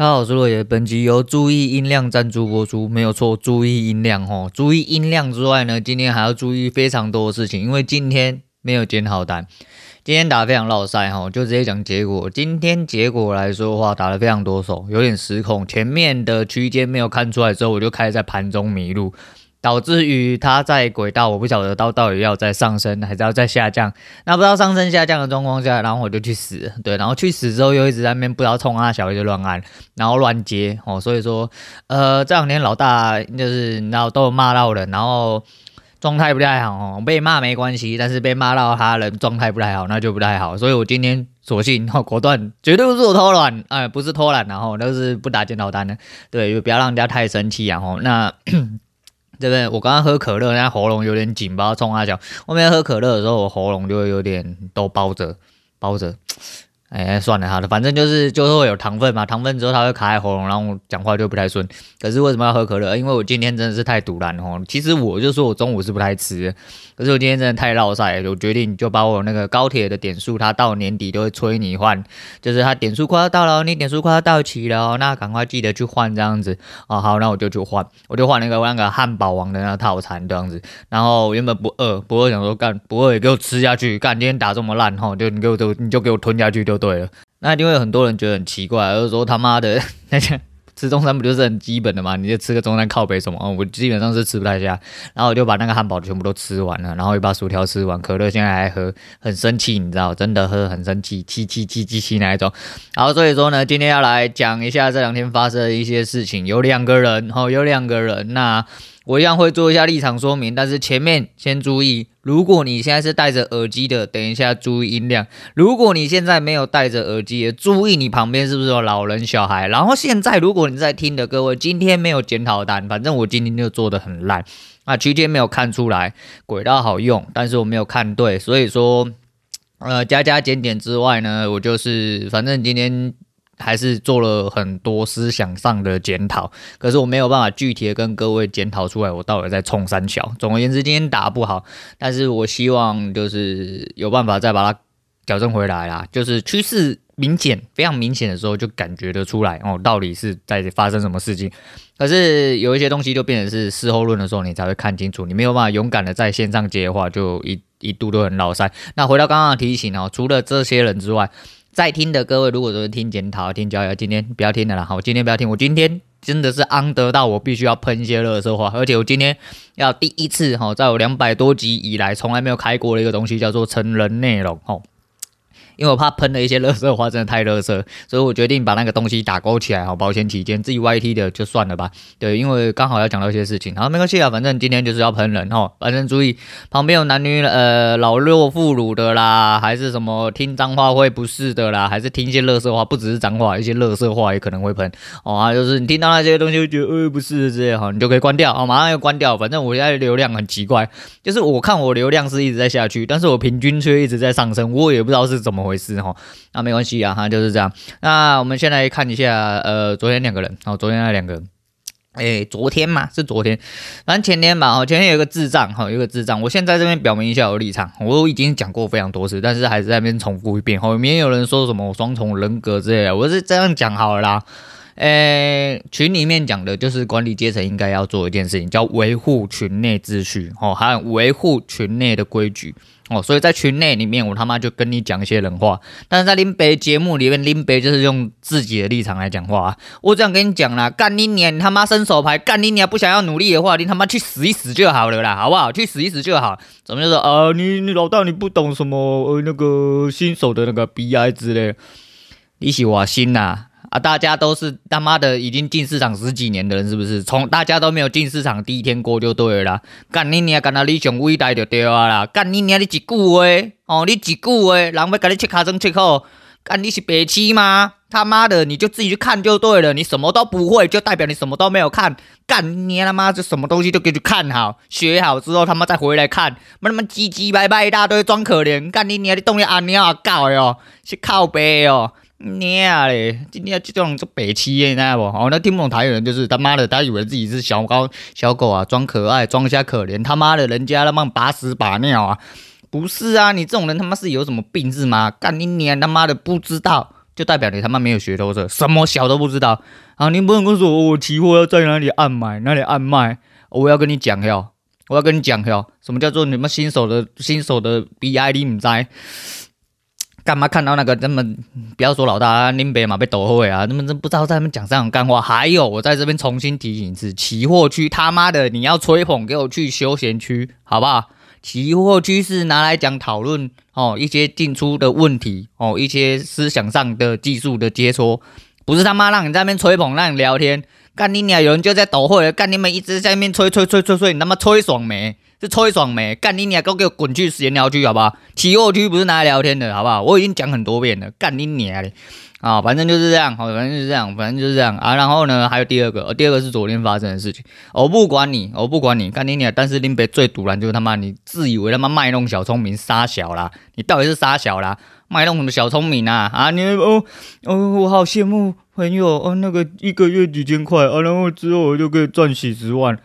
大家好，我是洛爷。本集由注意音量赞助播出，没有错，注意音量哦。注意音量之外呢，今天还要注意非常多的事情，因为今天没有捡好单，今天打的非常落赛哈，就直接讲结果。今天结果来说的话，打了非常多手，有点失控，前面的区间没有看出来之后，我就开始在盘中迷路。导致于它在轨道，我不晓得到到底要再上升还是要再下降。那不知道上升下降的状况下，然后我就去死，对，然后去死之后又一直在那边不知道冲啊小，就乱按，然后乱接哦。所以说，呃，这两天老大就是然后都骂到人，然后状态不太好哦。被骂没关系，但是被骂到他人状态不太好，那就不太好。所以我今天索性哦果断，绝对不是我偷懒，哎，不是偷懒，然后都是不打检讨单的，对，就不要让人家太生气然后那。对不对？我刚刚喝可乐，现在喉咙有点紧，不知道冲阿小。后面喝可乐的时候，我喉咙就会有点都包着，包着。哎，算了，好的，反正就是就是会有糖分嘛，糖分之后它会卡在喉咙，然后讲话就不太顺。可是为什么要喝可乐？因为我今天真的是太堵烂哦。其实我就说我中午是不太吃，可是我今天真的太落赛，我决定就把我那个高铁的点数，它到年底都会催你换，就是它点数快要到了，你点数快要到期了，那赶快记得去换这样子哦。好，那我就去换，我就换那个那个汉堡王的那个套餐这样子。然后原本不饿，不饿想说干，不饿也给我吃下去，干今天打这么烂哈，就你给我就你就给我吞下去就。对了，那一定会有很多人觉得很奇怪，就是说他妈的那些吃中餐不就是很基本的吗？你就吃个中餐靠北什么？哦，我基本上是吃不太下，然后我就把那个汉堡全部都吃完了，然后又把薯条吃完，可乐现在还喝，很生气，你知道，真的喝很生气，气气气气气那一种。然后所以说呢，今天要来讲一下这两天发生的一些事情，有两个人，哦，有两个人，那。我一样会做一下立场说明，但是前面先注意，如果你现在是戴着耳机的，等一下注意音量；如果你现在没有戴着耳机，也注意你旁边是不是有老人小孩。然后现在如果你在听的各位，今天没有检讨单，反正我今天就做得很烂啊，区间没有看出来，轨道好用，但是我没有看对，所以说，呃，加加减减之外呢，我就是反正今天。还是做了很多思想上的检讨，可是我没有办法具体的跟各位检讨出来，我到底在冲三小。总而言之，今天打不好，但是我希望就是有办法再把它矫正回来啦。就是趋势明显、非常明显的时候，就感觉得出来哦，到底是在发生什么事情。可是有一些东西就变成是事后论的时候，你才会看清楚。你没有办法勇敢的在线上接的话，就一一度都很老塞。那回到刚刚的提醒哦，除了这些人之外。在听的各位，如果说听检讨、听教育，今天不要听的啦。好，今天不要听。我今天真的是安得到，我必须要喷一些垃圾话，而且我今天要第一次哈，在我两百多集以来，从来没有开过的一个东西，叫做成人内容哈。因为我怕喷了一些垃圾话，真的太垃圾，所以我决定把那个东西打勾起来，好保险起见。自己 YT 的就算了吧。对，因为刚好要讲到一些事情，好没关系啊，反正今天就是要喷人哈。反正注意旁边有男女呃老弱妇孺的啦，还是什么听脏话会不适的啦，还是听一些垃圾话，不只是脏话，一些垃圾话也可能会喷哦。啊，就是你听到那些东西，会觉得呃不是这样哈，你就可以关掉哦，马上要关掉。反正我现在流量很奇怪，就是我看我流量是一直在下去，但是我平均却一直在上升，我也不知道是怎么回回事哈。那没关系啊，哈，就是这样。那我们先来看一下，呃，昨天两个人，哦，昨天那两个，哎，昨天嘛，是昨天，反正前天吧，哦，前天有个智障，哈，有个智障。我现在这边表明一下我的立场，我已经讲过非常多次，但是还是在那边重复一遍。后面有人说什么我双重人格之类的，我是这样讲好了啦。诶，群里面讲的就是管理阶层应该要做一件事情，叫维护群内秩序，哦，还有维护群内的规矩，哦，所以在群内里面，我他妈就跟你讲一些人话，但是在林北节目里面，林北就是用自己的立场来讲话啊，我这样跟你讲啦，干你娘，你他妈伸手牌，干你娘不想要努力的话，你他妈去死一死就好了啦，好不好？去死一死就好，怎么就说啊？你你老大你不懂什么呃那个新手的那个 BI 之类，你是我心呐。啊大家都是他妈的已经进市场十几年的人，是不是？从大家都没有进市场第一天过就对了。干你娘，干那你上伟大就对了啦。干你娘，你一句话哦，你一句话，人要给你切卡针切口，干你是白痴吗？他妈的，你就自己去看就对了。你什么都不会，就代表你什么都没有看。干你他妈，就什么东西都给你看好，学好之后他妈再回来看，妈他妈唧唧歪歪一大堆装可怜。干你娘，你动力阿娘啊搞哟，是靠背哦。娘嘞！今天这种做北七耶，你知道不？哦，那听不懂台语人就是他妈的，他以为自己是小高小狗啊，装可爱，装下可怜。他妈的，人家他妈把屎把尿啊！不是啊，你这种人他妈是有什么病是吗？干你娘他妈的不知道。就代表你他妈没有学透彻，什么小都不知道啊！你不能跟我说我期货要在哪里按买，哪里按卖，我要跟你讲哟，我要跟你讲哟，什么叫做你们新手的新手的 BID 你在干嘛看到那个那么不要说老大林北嘛被抖会啊，他们真不知道在他们讲这种干话。还有我在这边重新提醒一次，期货区他妈的你要吹捧给我去休闲区好不好？期货区是拿来讲讨论哦，一些进出的问题哦，一些思想上的技术的切磋，不是他妈让你在那边吹捧，让你聊天，干你娘！有人就在抖会，干你们一直在那边吹吹吹吹吹，你他妈吹爽没？是吹爽没？干你娘！都给我滚去闲聊区好不好？起货区不是拿来聊天的好不好？我已经讲很多遍了，干你娘嘞！啊、反正就是这样，好，反正就是这样，反正就是这样啊。然后呢，还有第二个，第二个是昨天发生的事情。我不管你，我不管你，干你娘！但是林北最赌烂就是他妈，你自以为他妈卖弄小聪明傻小啦，你到底是傻小啦？卖弄什么小聪明啊？啊，你哦哦，我好羡慕朋友哦，那个一个月几千块啊，然后之后我就可以赚几十万。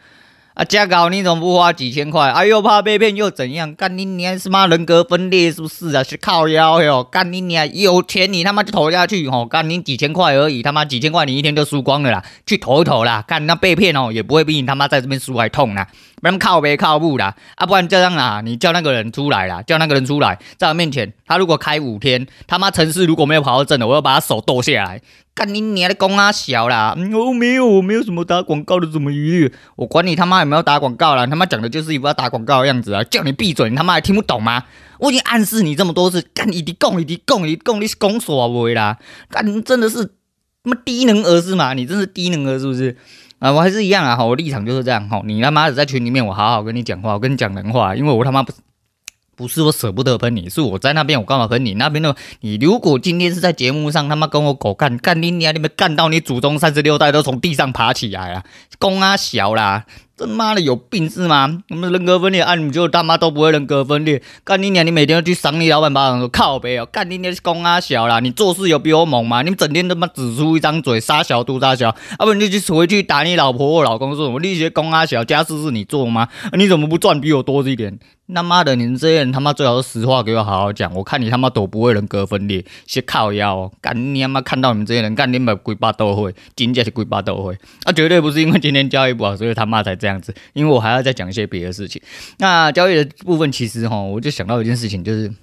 啊，加搞你怎么不花几千块？哎又，怕被骗又怎样？干你娘是妈人格分裂是不是啊？是靠腰哟！干你娘有钱你他妈就投下去哦！干你几千块而已，他妈几千块你一天就输光了啦！去投一投啦！干那被骗哦，也不会比你他妈在这边输还痛啦！不然靠北靠步啦！啊，不然这样啦，你叫那个人出来啦，叫那个人出来，在我面前，他如果开五天，他妈城市如果没有跑到正的，我要把他手剁下来。干你娘的公啊小啦！我没有，我没有什么打广告的什么疑虑，我管你他妈有没有打广告啦！他妈讲的就是一副要打广告的样子啊！叫你闭嘴，你他妈还听不懂吗？我已经暗示你这么多次，干你的公，你的公，你公你是公耍我啦！干真的是他妈低能儿是吗？你真是低能儿是不是？啊，我还是一样啊！我立场就是这样哈！你他妈的在群里面，我好好跟你讲话，我跟你讲人话，因为我他妈不。不是我舍不得喷你，是我在那边，我干嘛喷你？那边的你，如果今天是在节目上他妈跟我狗干干你娘，你们干到你祖宗三十六代都从地上爬起来了，公啊小啦！这妈的有病是吗？我们人格分裂，啊，你们就他妈都不会人格分裂。干你娘！你每天要去赏你老板巴掌说靠北哦！干你娘是公阿小啦！你做事有比我猛吗？你们整天他妈只出一张嘴，杀小肚杀小，要不你就去回去打你老婆或老公说什么？那些公阿小家事是你做吗？你怎么不赚比我多一点？他妈的，你们这些人他妈最好是实话给我好好讲，我看你他妈都不会人格分裂，先靠腰。干你他妈看到你们这些人，干你们鬼巴都会，真的是鬼巴都会。啊，绝对不是因为今天交易不好，所以他妈才这样子。因为我还要再讲一些别的事情。那交易的部分其实哈，我就想到一件事情，就是，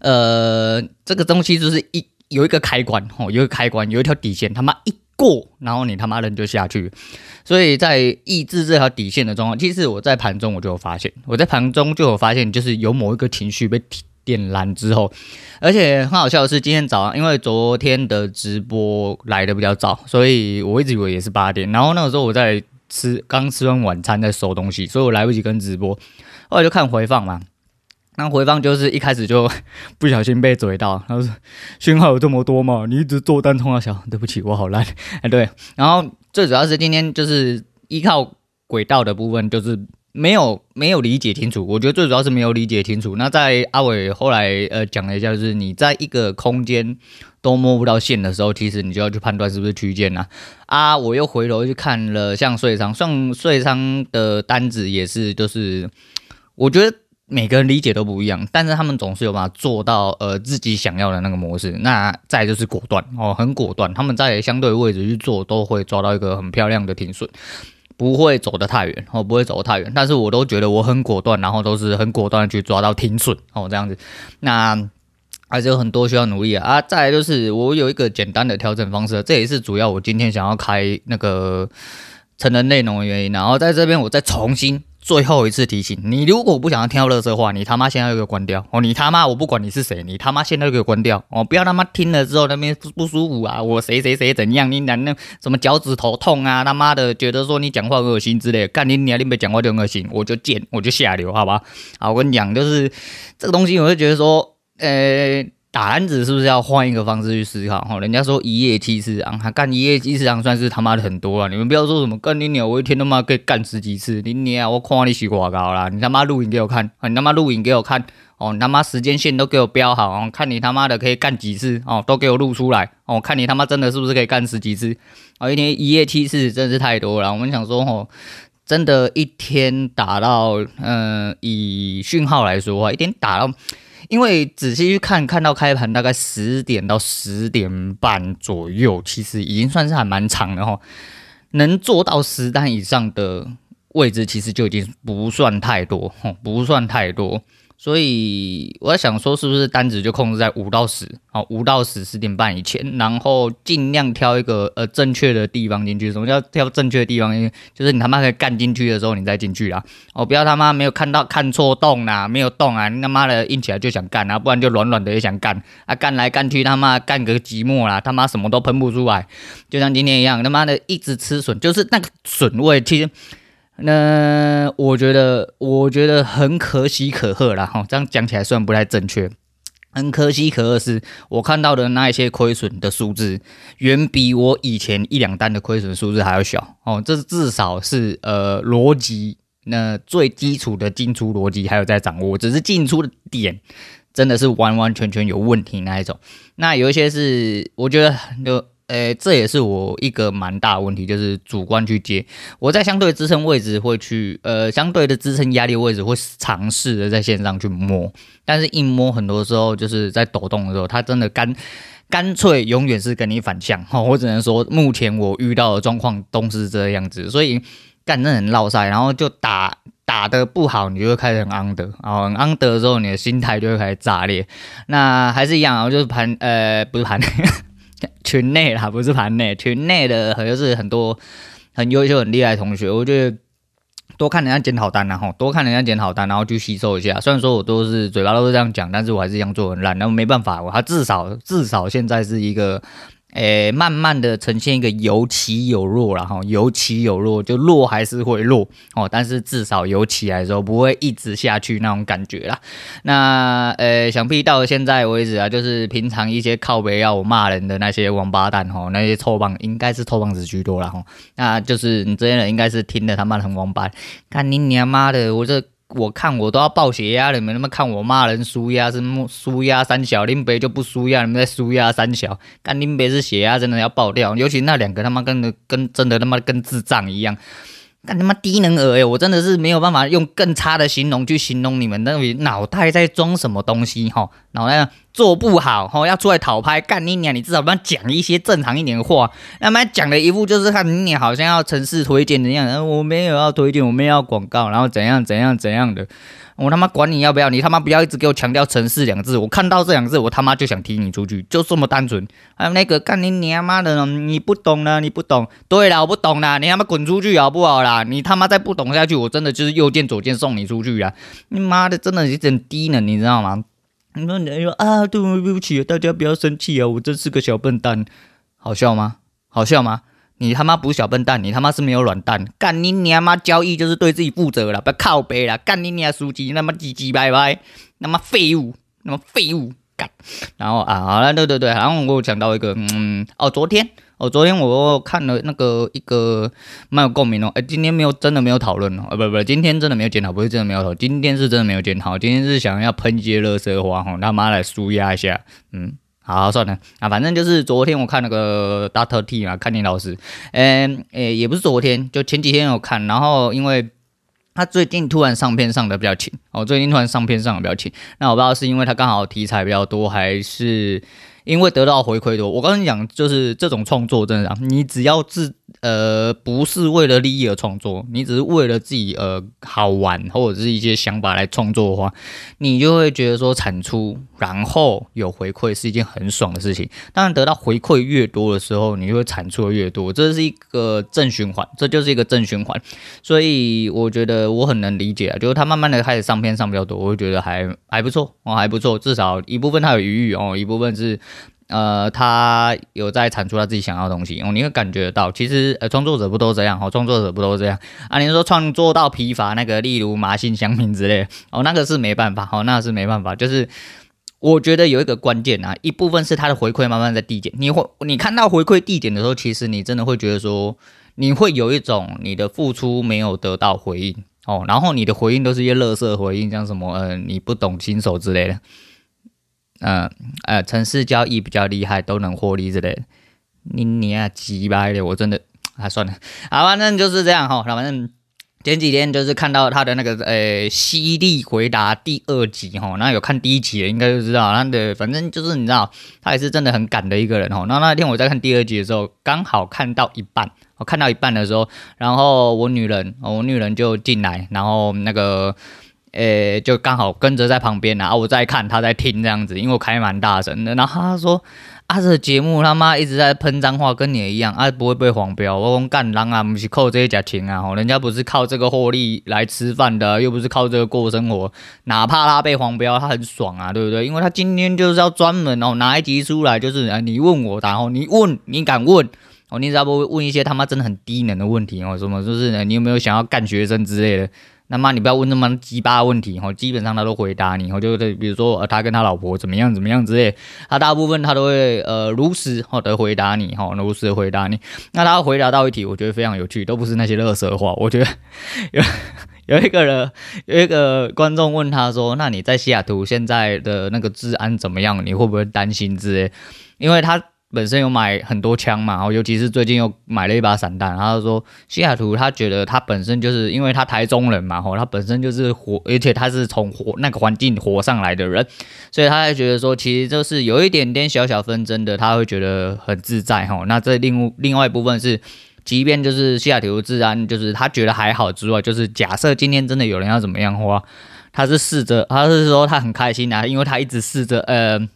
呃，这个东西就是一有一个开关哈，有一个开关，有一条底线，他妈一。过，然后你他妈人就下去，所以在抑制这条底线的状况，其实我在盘中我就有发现，我在盘中就有发现，就是有某一个情绪被点燃之后，而且很好笑的是，今天早上因为昨天的直播来的比较早，所以我一直以为也是八点，然后那个时候我在吃，刚吃完晚餐在收东西，所以我来不及跟直播，后来就看回放嘛。那回放就是一开始就 不小心被怼到，他说讯号有这么多嘛？你一直做单通啊小，对不起，我好烂。哎，对，然后最主要是今天就是依靠轨道的部分，就是没有没有理解清楚。我觉得最主要是没有理解清楚。那在阿伟后来呃讲了一下，就是你在一个空间都摸不到线的时候，其实你就要去判断是不是区间呐。啊，我又回头去看了像税商，像税商的单子也是，就是我觉得。每个人理解都不一样，但是他们总是有办法做到呃自己想要的那个模式。那再就是果断哦，很果断，他们在相对位置去做，都会抓到一个很漂亮的停损，不会走得太远哦，不会走得太远。但是我都觉得我很果断，然后都是很果断的去抓到停损哦，这样子。那还是有很多需要努力啊。啊，再来就是我有一个简单的调整方式，这也是主要我今天想要开那个成人内容的原因。然后在这边我再重新。最后一次提醒你，如果不想要听到垃圾话，你他妈现在就给我关掉哦！你他妈我不管你是谁，你他妈现在就给我关掉哦！不要他妈听了之后那边不舒服啊！我谁谁谁怎样？你那那什么脚趾头痛啊？他妈的觉得说你讲话恶心之类的，干你你你别讲话就恶心，我就贱，我就下流，好吧？好，我跟你讲，就是这个东西，我就觉得说，呃、打篮子是不是要换一个方式去思考？哈，人家说一夜七次啊，干一夜七次啊，算是他妈的很多了。你们不要说什么干你鸟，我一天他妈可以干十几次。你鸟，我夸你洗广告啦！你他妈录影给我看，你他妈录影给我看哦！你他妈时间线都给我标好哦，看你他妈的可以干几次哦，都给我录出来哦，看你他妈真的是不是可以干十几次？哦，一天一夜七次真是太多了。我们想说哦，真的，一天打到嗯、以讯号来说话，一天打到。因为仔细去看，看到开盘大概十点到十点半左右，其实已经算是还蛮长的哈。能做到十单以上的位置，其实就已经不算太多，不算太多。所以我在想说，是不是单子就控制在五到十，好，五到十十点半以前，然后尽量挑一个呃正确的地方进去。什么叫挑正确的地方？就是你他妈可以干进去的时候，你再进去啊！哦，不要他妈没有看到看错洞啦，没有洞啊，你他妈的硬起来就想干啊，不然就软软的也想干啊，干来干去他妈干个寂寞啦，他妈什么都喷不出来，就像今天一样，他妈的一直吃笋，就是那个笋味，其实。那我觉得，我觉得很可喜可贺啦。哈，这样讲起来虽然不太正确，很可喜可贺是，我看到的那一些亏损的数字，远比我以前一两单的亏损数字还要小哦。这至少是呃逻辑，那最基础的进出逻辑还有在掌握，只是进出的点真的是完完全全有问题那一种。那有一些是我觉得就。诶，这也是我一个蛮大的问题，就是主观去接。我在相对支撑位置会去，呃，相对的支撑压力位置会尝试的在线上去摸，但是一摸很多时候就是在抖动的时候，它真的干干脆永远是跟你反向。哈，我只能说，目前我遇到的状况都是这样子，所以干得很落赛，然后就打打得不好，你就会开始很 under，然后很 under 的时候，你的心态就会开始炸裂。那还是一样，就是盘，呃，不是盘。群内啦，不是盘内，群内的好像是很多很优秀、很厉害的同学。我觉得多看人家检讨单然后多看人家检讨单，然后去吸收一下。虽然说我都是嘴巴都是这样讲，但是我还是一样做很烂。那没办法，我他至少至少现在是一个。诶，慢慢的呈现一个有起有落，然后有起有落，就落还是会落哦，但是至少有起来的时候不会一直下去那种感觉啦。那呃，想必到现在为止啊，就是平常一些靠北要骂人的那些王八蛋吼，那些臭棒应该是臭棒子居多了吼。那就是你这些人应该是听的他妈很王八，看你娘妈的，我这。我看我都要爆血压，你们他妈看我骂人输压是输压三小，林北就不输压，你们在输压三小，干林北是血压真的要爆掉，尤其那两个他妈跟的跟真的他妈跟智障一样。干他妈低能儿诶，我真的是没有办法用更差的形容去形容你们，那里脑袋在装什么东西哈？脑袋做不好哈，要出来讨拍干你娘！你至少不要讲一些正常一点的话，他妈讲的一副就是看你好像要城市推荐的样子，我没有要推荐，我没有要广告，然后怎样怎样怎样的。我他妈管你要不要，你他妈不要一直给我强调城市两个字，我看到这两个字，我他妈就想踢你出去，就这么单纯。还有那个干你娘妈的，你不懂了，你不懂。对了，我不懂了，你他妈滚出去好不好啦？你他妈再不懂下去，我真的就是右键左键送你出去啊！你妈的，真的有点低能，你知道吗？你说你说啊，对对不起，大家不要生气啊，我真是个小笨蛋，好笑吗？好笑吗？你他妈不是小笨蛋，你他妈是没有软蛋，干你娘妈交易就是对自己负责了，不要靠北了，干你娘书记，那么唧唧歪歪，那么废物，那么废物干。然后啊，好了，对对对，然后我讲到一个，嗯，哦，昨天，哦，昨天我看了那个一个蛮有共鸣哦，哎，今天没有，真的没有讨论哦，不不，今天真的没有检讨，不是真的没有讨，今天是真的没有检讨，今天是想要喷一些垃圾话吼，他妈来舒压一下，嗯。好，算了。啊，反正就是昨天我看那个 Doctor T 嘛，看你老师，嗯、诶、也不是昨天，就前几天有看，然后因为他最近突然上片上的比较勤，哦，最近突然上片上的比较勤，那我不知道是因为他刚好题材比较多，还是因为得到回馈多。我跟你讲，就是这种创作真的，你只要自。呃，不是为了利益而创作，你只是为了自己呃好玩或者是一些想法来创作的话，你就会觉得说产出然后有回馈是一件很爽的事情。当然，得到回馈越多的时候，你就会产出的越多，这是一个正循环，这就是一个正循环。所以我觉得我很能理解啊，就是他慢慢的开始上片上比较多，我会觉得还还不错哦，还不错，至少一部分他有余裕哦，一部分是。呃，他有在产出他自己想要的东西，哦，你会感觉得到，其实呃，创作者不都这样，哦，创作者不都这样啊？你说创作到疲乏，那个例如麻信香品之类，哦，那个是没办法，哦，那是没办法，就是我觉得有一个关键啊，一部分是他的回馈慢慢在递减，你会你看到回馈递减的时候，其实你真的会觉得说，你会有一种你的付出没有得到回应，哦，然后你的回应都是一些垃圾回应，像什么呃，你不懂新手之类的。嗯呃，城市交易比较厉害，都能获利之类的。你你啊，鸡掰的，我真的啊，算了，好，反正就是这样哈。反正前几天就是看到他的那个呃犀利回答第二集哈，那有看第一集的应该就知道，他的反正就是你知道，他也是真的很赶的一个人哈。那那天我在看第二集的时候，刚好看到一半，我看到一半的时候，然后我女人，我女人就进来，然后那个呃就刚好跟着在旁边，然后我在看，他在听这样子，因为我开蛮大声的，然后他说。啊，这节目他妈一直在喷脏话，跟你一样啊，不会被黄标。我讲干人啊，不是靠这些假钱啊，吼，人家不是靠这个获利来吃饭的，又不是靠这个过生活。哪怕他被黄标，他很爽啊，对不对？因为他今天就是要专门哦拿一集出来，就是啊，你问我，然后你问，你敢问哦，你只要不问一些他妈真的很低能的问题哦，什么就是你有没有想要干学生之类的。那妈你不要问那么鸡巴问题哈，基本上他都回答你，就对，比如说呃他跟他老婆怎么样怎么样之类，他大部分他都会呃如实哈的回答你哈，如实的回答你。那他回答到一题，我觉得非常有趣，都不是那些垃圾话。我觉得 有有一个人有一个观众问他说：“那你在西雅图现在的那个治安怎么样？你会不会担心之类？”因为他。本身有买很多枪嘛，然后尤其是最近又买了一把散弹。他就说西雅图，他觉得他本身就是因为他台中人嘛，吼，他本身就是活，而且他是从活那个环境活上来的人，所以他还觉得说，其实就是有一点点小小纷争的，他会觉得很自在，吼。那这另另外一部分是，即便就是西雅图治安，就是他觉得还好之外，就是假设今天真的有人要怎么样的话，他是试着，他是说他很开心啊，因为他一直试着，呃。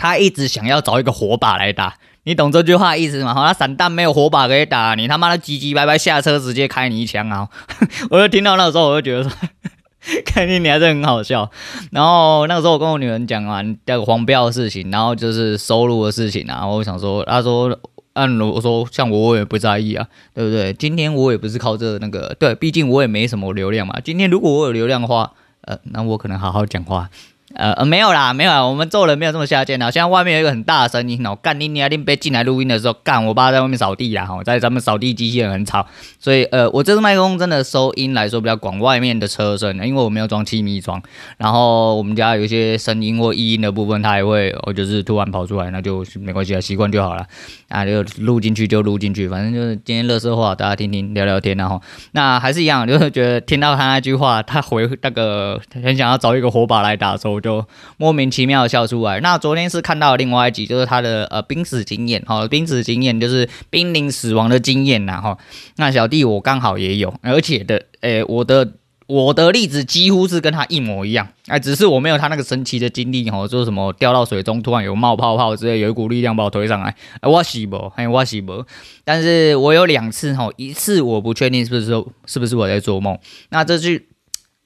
他一直想要找一个火把来打，你懂这句话意思吗？好，他散弹没有火把可以打，你他妈的唧唧歪歪下车直接开你一枪啊！我就听到那个时候，我就觉得说，看你你还是很好笑。然后那个时候我跟我女人讲完那个黄标的事情，然后就是收入的事情啊，我想说，她说，按我说像我我也不在意啊，对不对？今天我也不是靠这、那个，对，毕竟我也没什么流量嘛。今天如果我有流量的话，呃，那我可能好好讲话。呃呃没有啦，没有啦，我们做人没有这么下贱的。现在外面有一个很大的声音哦，干你你啊！你别进来录音的时候，干我爸在外面扫地啦，哈，在咱们扫地机器人很吵，所以呃，我这支麦克风真的收音来说比较广，外面的车声，因为我没有装气密窗，然后我们家有一些声音或异音的部分，它也会，我就是突然跑出来，那就没关系啊，习惯就好了，啊，就录进去就录进去，反正就是今天乐色话，大家听听聊聊天，然后那还是一样，就是觉得听到他那句话，他回那个很想要找一个火把来打的就莫名其妙的笑出来。那昨天是看到另外一集，就是他的呃濒死经验哈，濒死经验就是濒临死亡的经验呐哈。那小弟我刚好也有，而且的诶、我的我的例子几乎是跟他一模一样，哎，只是我没有他那个神奇的经历哈，说什么掉到水中突然有冒泡泡之类，有一股力量把我推上来，哎，我是不，哎，我是不，但是我有两次哈，一次我不确定是不是是不是我在做梦，那这句。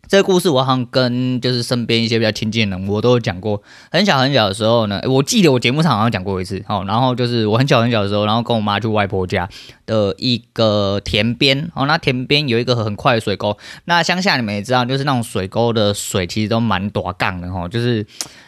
这个故事我好像跟就是身边一些比较亲近的人，我都有讲过。很小很小的时候呢，我记得我节目上好像讲过一次。哦，然后就是我很小很小的时候，然后跟我妈去外婆家的一个田边。哦，那田边有一个很快的水沟。那乡下你们也知道，就是那种水沟的水其实都蛮多杠的哈，就是。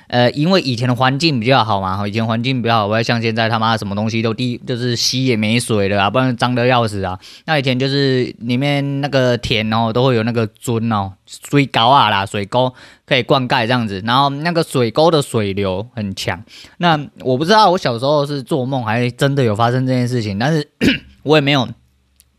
呃，因为以前的环境比较好嘛，以前环境比较好，不会像现在他妈什么东西都滴就是溪也没水了啊，不然脏的要死啊。那以前就是里面那个田哦，都会有那个樽哦，水沟啊啦，水沟可以灌溉这样子，然后那个水沟的水流很强。那我不知道我小时候是做梦还是真的有发生这件事情，但是 我也没有。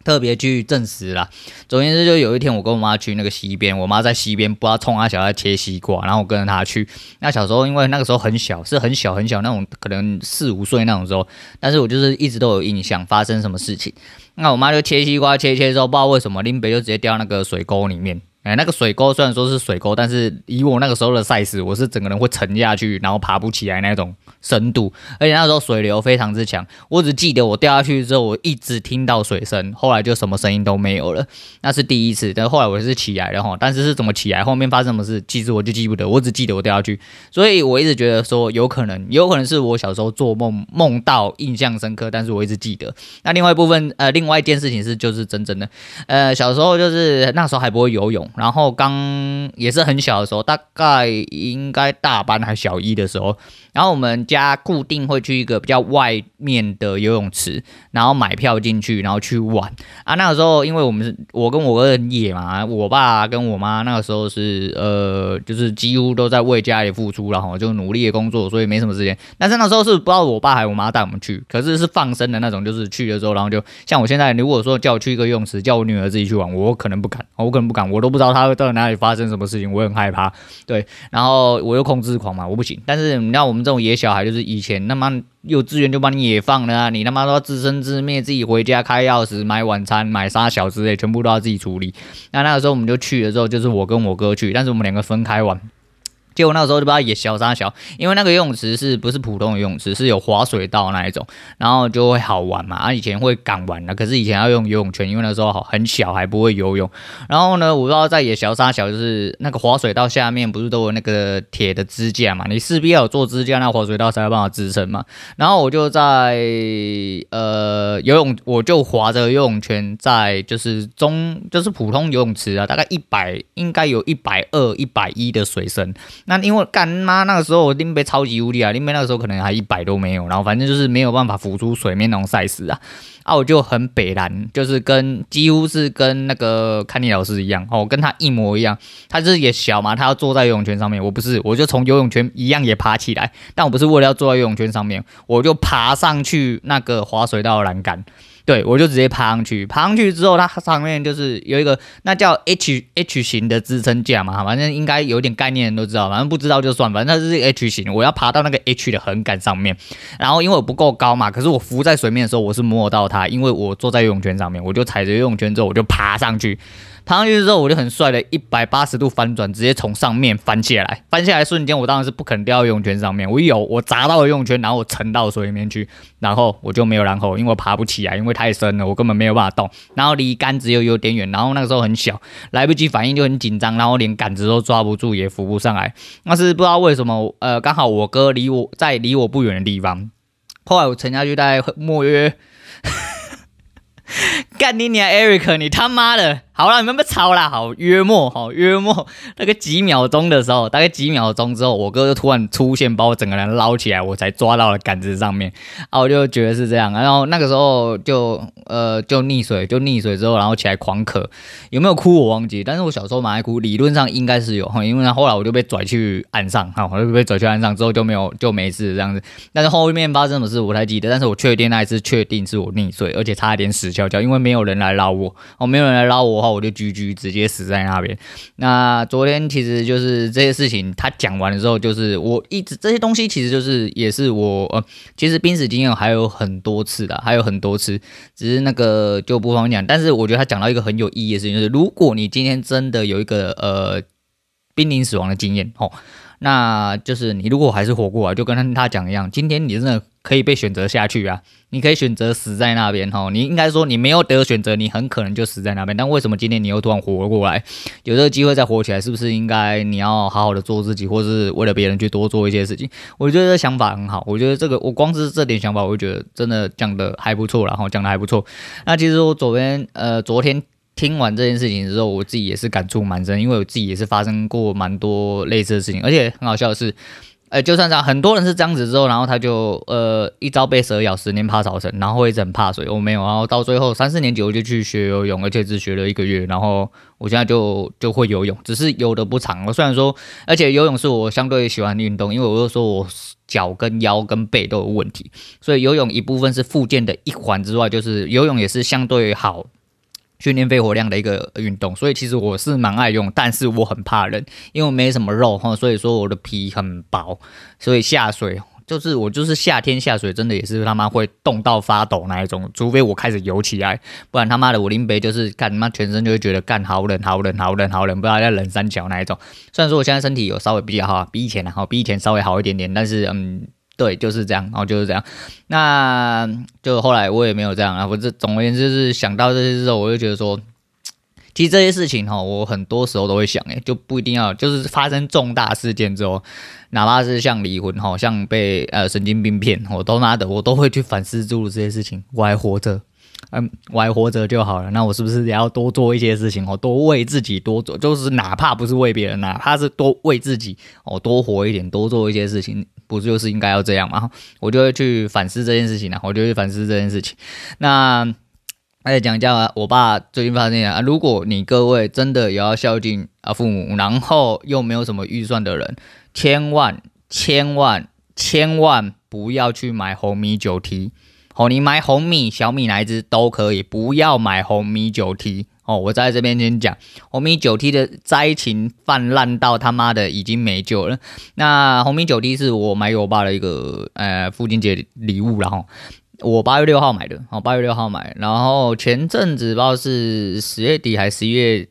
特别去证实啦。总之就有一天，我跟我妈去那个溪边，我妈在溪边不知道冲啊小在切西瓜，然后我跟着她去。那小时候因为那个时候很小，是很小很小那种，可能四五岁那种时候，但是我就是一直都有印象发生什么事情。那我妈就切西瓜，切切之后不知道为什么林北就直接掉那个水沟里面。哎，那个水沟虽然说是水沟，但是以我那个时候的 size，我是整个人会沉下去，然后爬不起来那种深度，而且那时候水流非常之强。我只记得我掉下去之后，我一直听到水声，后来就什么声音都没有了。那是第一次，但后来我是起来了哈，但是是怎么起来，后面发生什么事，其实我就记不得，我只记得我掉下去。所以我一直觉得说，有可能，有可能是我小时候做梦梦到印象深刻，但是我一直记得。那另外一部分，呃，另外一件事情是就是真正的，呃，小时候就是那时候还不会游泳。然后刚也是很小的时候，大概应该大班还小一的时候，然后我们家固定会去一个比较外面的游泳池，然后买票进去，然后去玩啊。那个时候因为我们是我跟我哥很野嘛，我爸跟我妈那个时候是呃，就是几乎都在为家里付出，然后就努力的工作，所以没什么时间。但是那时候是不知道我爸还是我妈带我们去，可是是放生的那种，就是去的时候，然后就像我现在，如果说叫我去一个游泳池，叫我女儿自己去玩，我可能不敢，我可能不敢，我都不知道他会到哪里发生什么事情，我很害怕。对，然后我又控制狂嘛，我不行。但是你知道我们这种野小孩，就是以前那么幼稚园就把你野放了啊，你他妈都要自生自灭，自己回家开钥匙、买晚餐、买沙小之类，全部都要自己处理。那那个时候我们就去了之后，就是我跟我哥去，但是我们两个分开玩。结果那时候就不知道也小沙小，因为那个游泳池是不是普通的游泳池，是有滑水道那一种，然后就会好玩嘛。啊，以前会敢玩的，可是以前要用游泳圈，因为那时候很小还不会游泳。然后呢，我不知道在野小沙小，就是那个滑水道下面不是都有那个铁的支架嘛？你势必要有做支架，那滑水道才有办法支撑嘛。然后我就在呃游泳，我就划着游泳圈在就是中就是普通游泳池啊，大概一百应该有一百二一百一的水深。那因为干妈那个时候我林北超级无敌啊，林北那个时候可能还一百都没有，然后反正就是没有办法浮出水面那种赛事啊，啊我就很北蓝，就是跟几乎是跟那个看你老师一样哦，跟他一模一样，他就是也小嘛，他要坐在游泳圈上面，我不是，我就从游泳圈一样也爬起来，但我不是为了要坐在游泳圈上面，我就爬上去那个滑水道栏杆。对，我就直接爬上去，爬上去之后，它上面就是有一个那叫 H H 型的支撑架嘛，反正应该有点概念都知道，反正不知道就算，反正它是 H 型，我要爬到那个 H 的横杆上面，然后因为我不够高嘛，可是我浮在水面的时候，我是摸到它，因为我坐在游泳圈上面，我就踩着游泳圈之后，我就爬上去。爬上去之后，我就很帅的一百八十度翻转，直接从上面翻下来。翻下来瞬间，我当然是不可能掉到游泳圈上面。我有，我砸到了游泳圈，然后我沉到水里面去，然后我就没有然后，因为我爬不起来，因为太深了，我根本没有办法动。然后离杆子又有点远，然后那个时候很小，来不及反应就很紧张，然后连杆子都抓不住，也浮不上来。那是不知道为什么，呃，刚好我哥离我在离我不远的地方，后来我沉下去，大概莫约。干你娘，Eric！你他妈的，好了，你们不吵啦。好，约莫，好约莫，那个几秒钟的时候，大概几秒钟之后，我哥就突然出现，把我整个人捞起来，我才抓到了杆子上面。啊，我就觉得是这样。然后那个时候就呃就溺水，就溺水之后，然后起来狂咳，有没有哭我忘记，但是我小时候蛮爱哭，理论上应该是有，因为后来我就被拽去岸上，哈，我就被拽去岸上之后就没有就没事这样子。但是后面发生什么事我不太记得，但是我确定那一次确定是我溺水，而且差一点死翘翘，因为没有人来捞我，哦，没有人来捞我话，我就 GG 直接死在那边。那昨天其实就是这些事情，他讲完的时候，就是我一直这些东西，其实就是也是我呃，其实濒死经验还有很多次的，还有很多次，只是那个就不方便讲。但是我觉得他讲到一个很有意义的事情，就是如果你今天真的有一个呃濒临死亡的经验，哦，那就是你如果还是活过来，就跟他他讲一样，今天你真的。可以被选择下去啊！你可以选择死在那边哈。你应该说你没有得选择，你很可能就死在那边。但为什么今天你又突然活过来，有这个机会再活起来？是不是应该你要好好的做自己，或是为了别人去多做一些事情？我觉得想法很好。我觉得这个我光是这点想法，我就觉得真的讲的还不错，然后讲的还不错。那其实我昨天呃昨天听完这件事情之后，我自己也是感触蛮深，因为我自己也是发生过蛮多类似的事情，而且很好笑的是。呃，就算这样，很多人是这样子之后，然后他就呃一朝被蛇咬，十年怕草绳，然后会一直很怕水。我没有，然后到最后三四年级我就去学游泳，而且只学了一个月，然后我现在就就会游泳，只是游的不长。我虽然说，而且游泳是我相对喜欢的运动，因为我又说我脚跟腰跟背都有问题，所以游泳一部分是复健的一环之外，就是游泳也是相对好。训练肺活量的一个运动，所以其实我是蛮爱用，但是我很怕冷，因为我没什么肉哈，所以说我的皮很薄，所以下水就是我就是夏天下水真的也是他妈会冻到发抖那一种，除非我开始游起来，不然他妈的我林北就是干他妈全身就会觉得干好冷好冷好冷好冷，不知道在冷三角那一种。虽然说我现在身体有稍微比较好，比以前好，比以前稍微好一点点，但是嗯。对，就是这样，然后就是这样，那就后来我也没有这样啊。我这总而言之，就是想到这些之后，我就觉得说，其实这些事情哈，我很多时候都会想，哎，就不一定要，就是发生重大事件之后，哪怕是像离婚哈，像被呃神经病骗，我都拿的，我都会去反思诸如这些事情，我还活着，嗯，我还活着就好了。那我是不是也要多做一些事情哦？多为自己多做，就是哪怕不是为别人，哪怕是多为自己哦，多活一点，多做一些事情，不就是应该要这样吗？我就会去反思这件事情呢，我就会反思这件事情。那。再讲一下，我爸最近发现啊，如果你各位真的也要孝敬啊父母，然后又没有什么预算的人，千万千万千万不要去买红米九 T 哦，你买红米、小米哪一支都可以，不要买红米九 T 哦。我在这边先讲，红米九 T 的灾情泛滥到他妈的已经没救了。那红米九 T 是我买给我爸的一个呃父亲节礼物，然后。我八月六号买的，哦，八月六号买，然后前阵子不知道是十月底还是十一月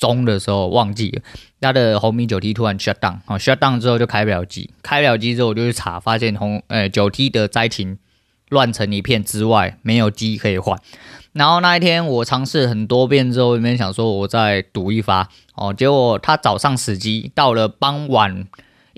中的时候忘记了，他的红米九 T 突然 shut down，哦，shut down 之后就开不了机，开不了机之后我就去查，发现红呃九 T 的灾情乱成一片之外，没有鸡可以换，然后那一天我尝试很多遍之后，里面想说我再赌一发，哦，结果他早上死机，到了傍晚。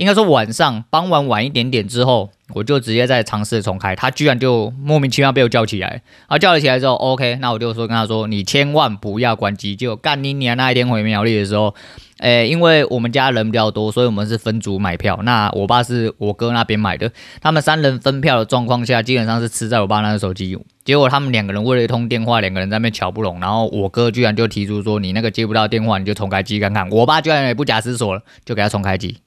应该说晚上傍晚晚一点点之后，我就直接再尝试重开，他居然就莫名其妙被我叫起来，啊叫了起来之后，OK，那我就说跟他说，你千万不要关机。就干你娘那一天回苗栗的时候，诶，因为我们家人比较多，所以我们是分组买票。那我爸是我哥那边买的，他们三人分票的状况下，基本上是吃在我爸那个手机。结果他们两个人为了一通电话，两个人在那边乔不拢，然后我哥居然就提出说，你那个接不到电话，你就重开机看看。我爸居然也不假思索了，就给他重开机。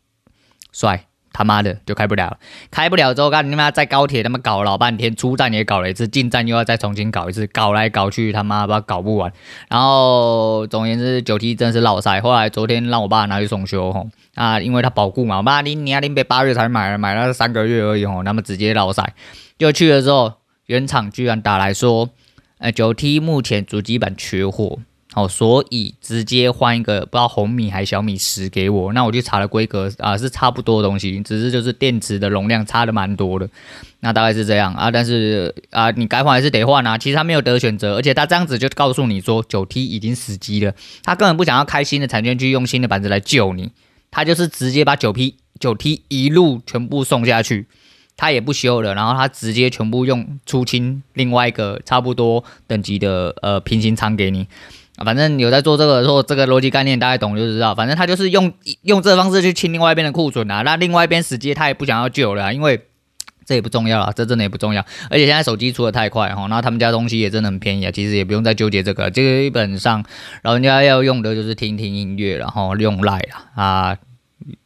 帅他妈的就开不了，开不了之后，干你妈在高铁他妈搞老半天，出站也搞了一次，进站又要再重新搞一次，搞来搞去他妈把搞不完。然后总而言之，九 T 真是落赛。后来昨天让我爸拿去送修吼，啊，因为他保固嘛，我爸你你阿林别八月才买了，买了三个月而已吼，那么直接落赛。就去了之后，原厂居然打来说，呃，九 T 目前主机板缺货。好，所以直接换一个不知道红米还是小米十给我，那我就查了规格啊，是差不多的东西，只是就是电池的容量差的蛮多的，那大概是这样啊。但是啊，你该换还是得换啊。其实他没有得选择，而且他这样子就告诉你说九 T 已经死机了，他根本不想要开新的产线去用新的板子来救你，他就是直接把九 P 九 T 一路全部送下去，他也不修了，然后他直接全部用出清另外一个差不多等级的呃平行仓给你。反正有在做这个的时候，这个逻辑概念大家懂就知道。反正他就是用用这个方式去清另外一边的库存啊，那另外一边死机他也不想要救了，因为 这也不重要了，这真的也不重要。而且现在手机出的太快哈，那他们家东西也真的很便宜啊，其实也不用再纠结这个。基本上老人家要用的就是听听音乐，然后用 Line 啊，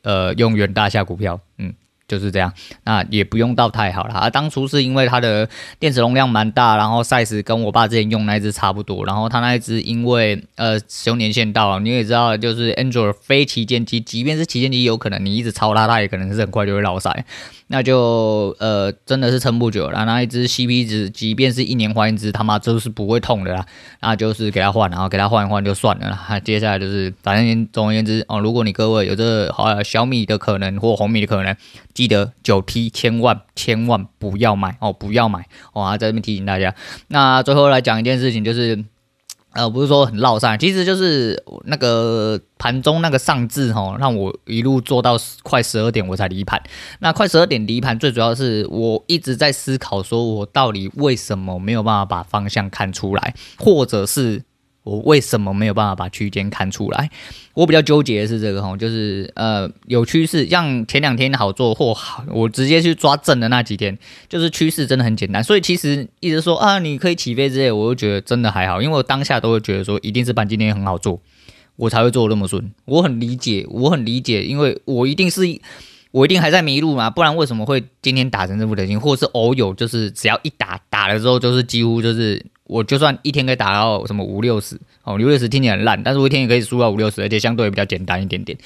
呃，用远大下股票，嗯。就是这样，那也不用到太好了啊。当初是因为它的电池容量蛮大，然后 size 跟我爸之前用那一只差不多，然后他那一只因为呃使用年限到了，你也知道，就是 Android 非旗舰机，即便是旗舰机，有可能你一直超它，它也可能是很快就会落赛。那就呃真的是撑不久了，那一只 CP 值，即便是一年换一只，他妈就是不会痛的啦。那就是给他换，然后给他换一换就算了啦。接下来就是反正总而言之哦，如果你各位有这个好小米的可能或红米的可能，记得九 T 千万千万不要买哦，不要买哦，在这边提醒大家。那最后来讲一件事情就是。呃，不是说很绕上，其实就是那个盘中那个上字哈，让我一路做到快十二点我才离盘。那快十二点离盘，最主要是我一直在思考，说我到底为什么没有办法把方向看出来，或者是。我为什么没有办法把区间看出来？我比较纠结的是这个哈，就是呃有趋势，像前两天好做或好，我直接去抓正的那几天，就是趋势真的很简单。所以其实一直说啊，你可以起飞之类，我就觉得真的还好，因为我当下都会觉得说，一定是盘今天很好做，我才会做那么顺。我很理解，我很理解，因为我一定是我一定还在迷路嘛，不然为什么会今天打成这副德行，或者是偶有就是只要一打打了之后，就是几乎就是。我就算一天可以打到什么五六十哦，五六十听起来很烂，但是我一天也可以输到五六十，而且相对比较简单一点点，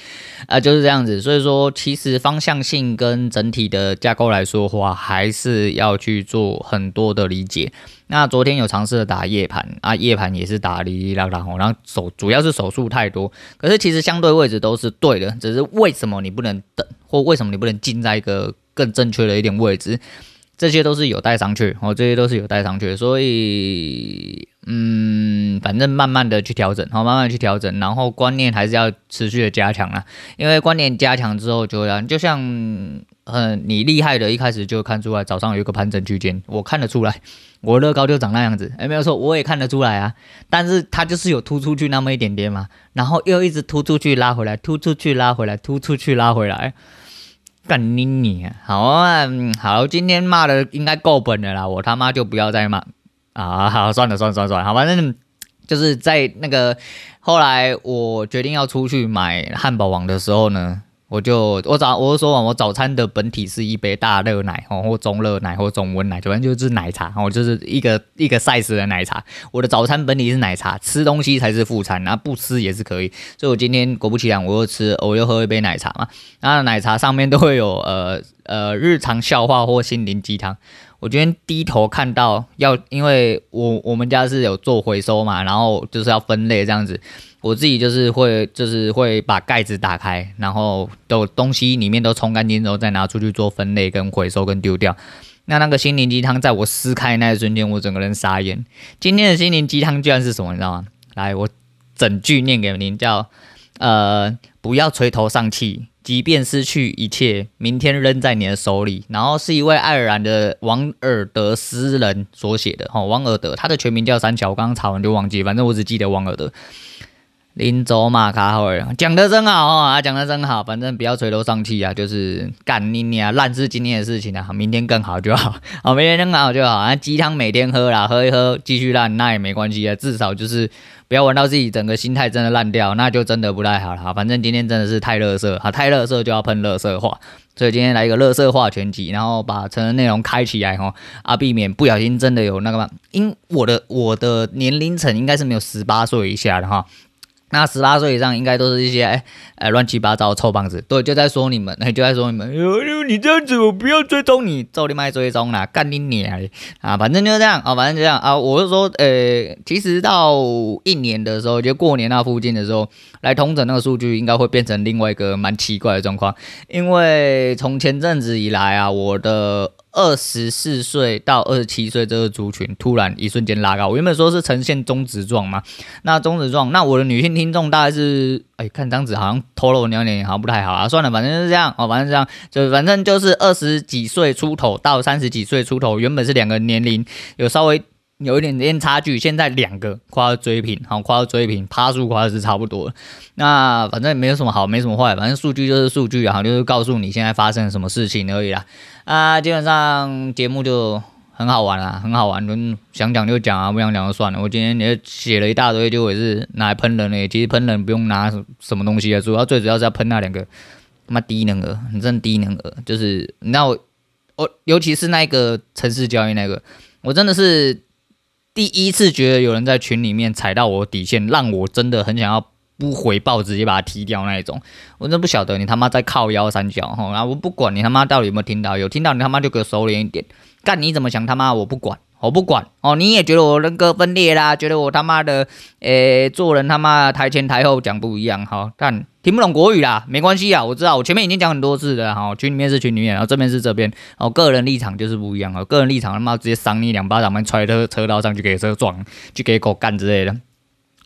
啊，就是这样子。所以说，其实方向性跟整体的架构来说的话，还是要去做很多的理解。那昨天有尝试的打夜盘啊，夜盘也是打哩哩啦啦吼，然后手主要是手速太多，可是其实相对位置都是对的，只是为什么你不能等，或为什么你不能进在一个更正确的一点位置？这些都是有带上去，哦，这些都是有带上去，所以，嗯，反正慢慢的去调整，好，慢慢去调整，然后观念还是要持续的加强啊，因为观念加强之后就，就要就像嗯，你厉害的，一开始就看出来，早上有一个盘整区间，我看得出来，我乐高就长那样子，哎，没有错，我也看得出来啊。但是它就是有突出去那么一点点嘛，然后又一直突出去拉回来，突出去拉回来，突出去拉回来，干你你啊！好啊，好，今天骂的应该够本的啦，我他妈就不要再骂啊！好，算了算了算了算了，好，反正就是在那个后来我决定要出去买汉堡王的时候呢。我就我早我就说我早餐的本体是一杯大热奶哦，或中热奶或中温奶，反正就是奶茶我，就是一个一个 size 的奶茶。我的早餐本体是奶茶，吃东西才是副餐，然后不吃也是可以。所以我今天果不其然，我又吃，我又喝一杯奶茶嘛。那奶茶上面都会有呃呃日常笑话或心灵鸡汤。我今天低头看到要，因为我我们家是有做回收嘛，然后就是要分类这样子。我自己就是会，就是会把盖子打开，然后都东西里面都冲干净之后，再拿出去做分类跟回收跟丢掉。那那个心灵鸡汤在我撕开那一瞬间，我整个人傻眼。今天的心灵鸡汤居然是什么？你知道吗？来，我整句念给您，叫呃，不要垂头丧气，即便失去一切，明天扔在你的手里。然后是一位爱尔兰的王尔德诗人所写的，哦，王尔德，他的全名叫三桥，我刚刚查完就忘记，反正我只记得王尔德。林州马卡会讲的真好啊，讲的真好，反正不要垂头丧气啊，就是干你你啊，烂是今天的事情啊，明天更好就好，好，明天更好就好啊，鸡汤每天喝啦，喝一喝继续烂那也没关系啊，至少就是不要玩到自己整个心态真的烂掉，那就真的不太好了。反正今天真的是太乐色啊，太乐色就要喷乐色话，所以今天来一个乐色话全集，然后把成人内容开起来哈，啊，避免不小心真的有那个嘛，因我的我的年龄层应该是没有十八岁以下的哈。那十八岁以上应该都是一些哎哎乱七八糟的臭棒子，对，就在说你们，就在说你们，呦，你这样子我不要追踪你，照你麦追踪啦，干你娘啊！反正就这样啊，反正就这样啊，我是说，呃，其实到一年的时候，就过年那附近的时候，来统整那个数据，应该会变成另外一个蛮奇怪的状况，因为从前阵子以来啊，我的。二十四岁到二十七岁这个族群突然一瞬间拉高，我原本说是呈现中值状嘛，那中值状，那我的女性听众大概是，哎，看这样子好像透露年龄好像不太好啊，算了，反正就是这样哦，反正这样，就反正就是二十几岁出头到三十几岁出头，原本是两个年龄有稍微。有一点点差距，现在两个快要追平，好，快要追平，趴数快是差不多了。那反正没有什么好，没什么坏，反正数据就是数据啊，就是告诉你现在发生了什么事情而已啦。啊，基本上节目就很好玩啦，很好玩，想讲就讲啊，不想讲就算了。我今天也写了一大堆，就也是拿来喷人的。其实喷人不用拿什么东西啊，主要最主要是要喷那两个他妈低能儿，你真低能儿，就是那我我尤其是那个城市交易那个，我真的是。第一次觉得有人在群里面踩到我底线，让我真的很想要不回报，直接把他踢掉那一种。我真不晓得你他妈在靠腰三角哈，然后我不管你他妈到底有没有听到，有听到你他妈就给我收敛一点。干你怎么想他妈我不管。我不管哦，你也觉得我人格分裂啦？觉得我他妈的，诶、做人他妈台前台后讲不一样哈？但听不懂国语啦，没关系啊，我知道，我前面已经讲很多次了哈。群里面是群里面，然后这边是这边，哦，个人立场就是不一样啊，个人立场他妈直接赏你两巴掌，把踹到车道上去给车撞，去给狗干之类的。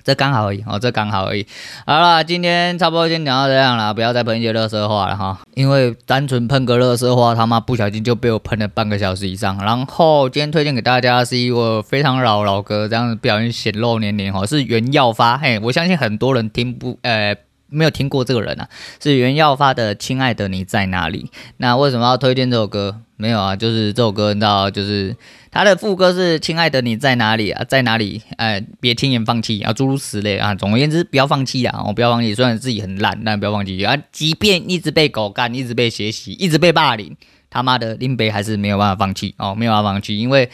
这刚好而已哦，这刚好而已。好了，今天差不多先讲到这样了，不要再喷一些垃圾话了哈。因为单纯喷个垃圾话，他妈不小心就被我喷了半个小时以上。然后今天推荐给大家是一个非常老老歌，这样子不小心显露年龄哈，是袁耀发。嘿，我相信很多人听不呃没有听过这个人啊，是袁耀发的《亲爱的你在哪里》。那为什么要推荐这首歌？没有啊，就是这首歌，你知道，就是。他的副歌是“亲爱的，你在哪里啊？在哪里？哎，别轻言放弃啊！诸如此类啊。总而言之，不要放弃啊！我不要放弃，虽然自己很烂，但不要放弃啊！即便一直被狗干，一直被学习，一直被霸凌，他妈的林北还是没有办法放弃哦，没有办法放弃，因为，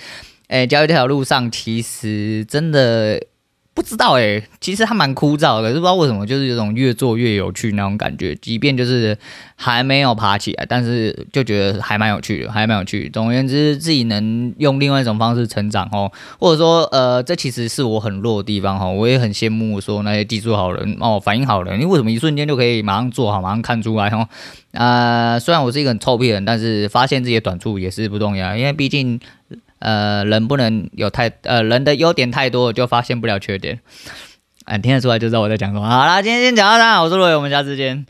哎，交易这条路上其实真的。不知道哎、其实还蛮枯燥的，是不知道为什么，就是有种越做越有趣那种感觉。即便就是还没有爬起来，但是就觉得还蛮有趣的，还蛮有趣。总而言之，自己能用另外一种方式成长哦，或者说呃，这其实是我很弱的地方哈。我也很羡慕说那些技术好人哦，反应好人，你为什么一瞬间就可以马上做好，马上看出来哦？啊、呃，虽然我是一个很臭屁人，但是发现自己的短处也是不重要，因为毕竟。呃，人不能有太呃，人的优点太多，就发现不了缺点。哎，听得出来就知道我在讲什么。好啦，今天先讲到这，我是罗伟，我们下次见。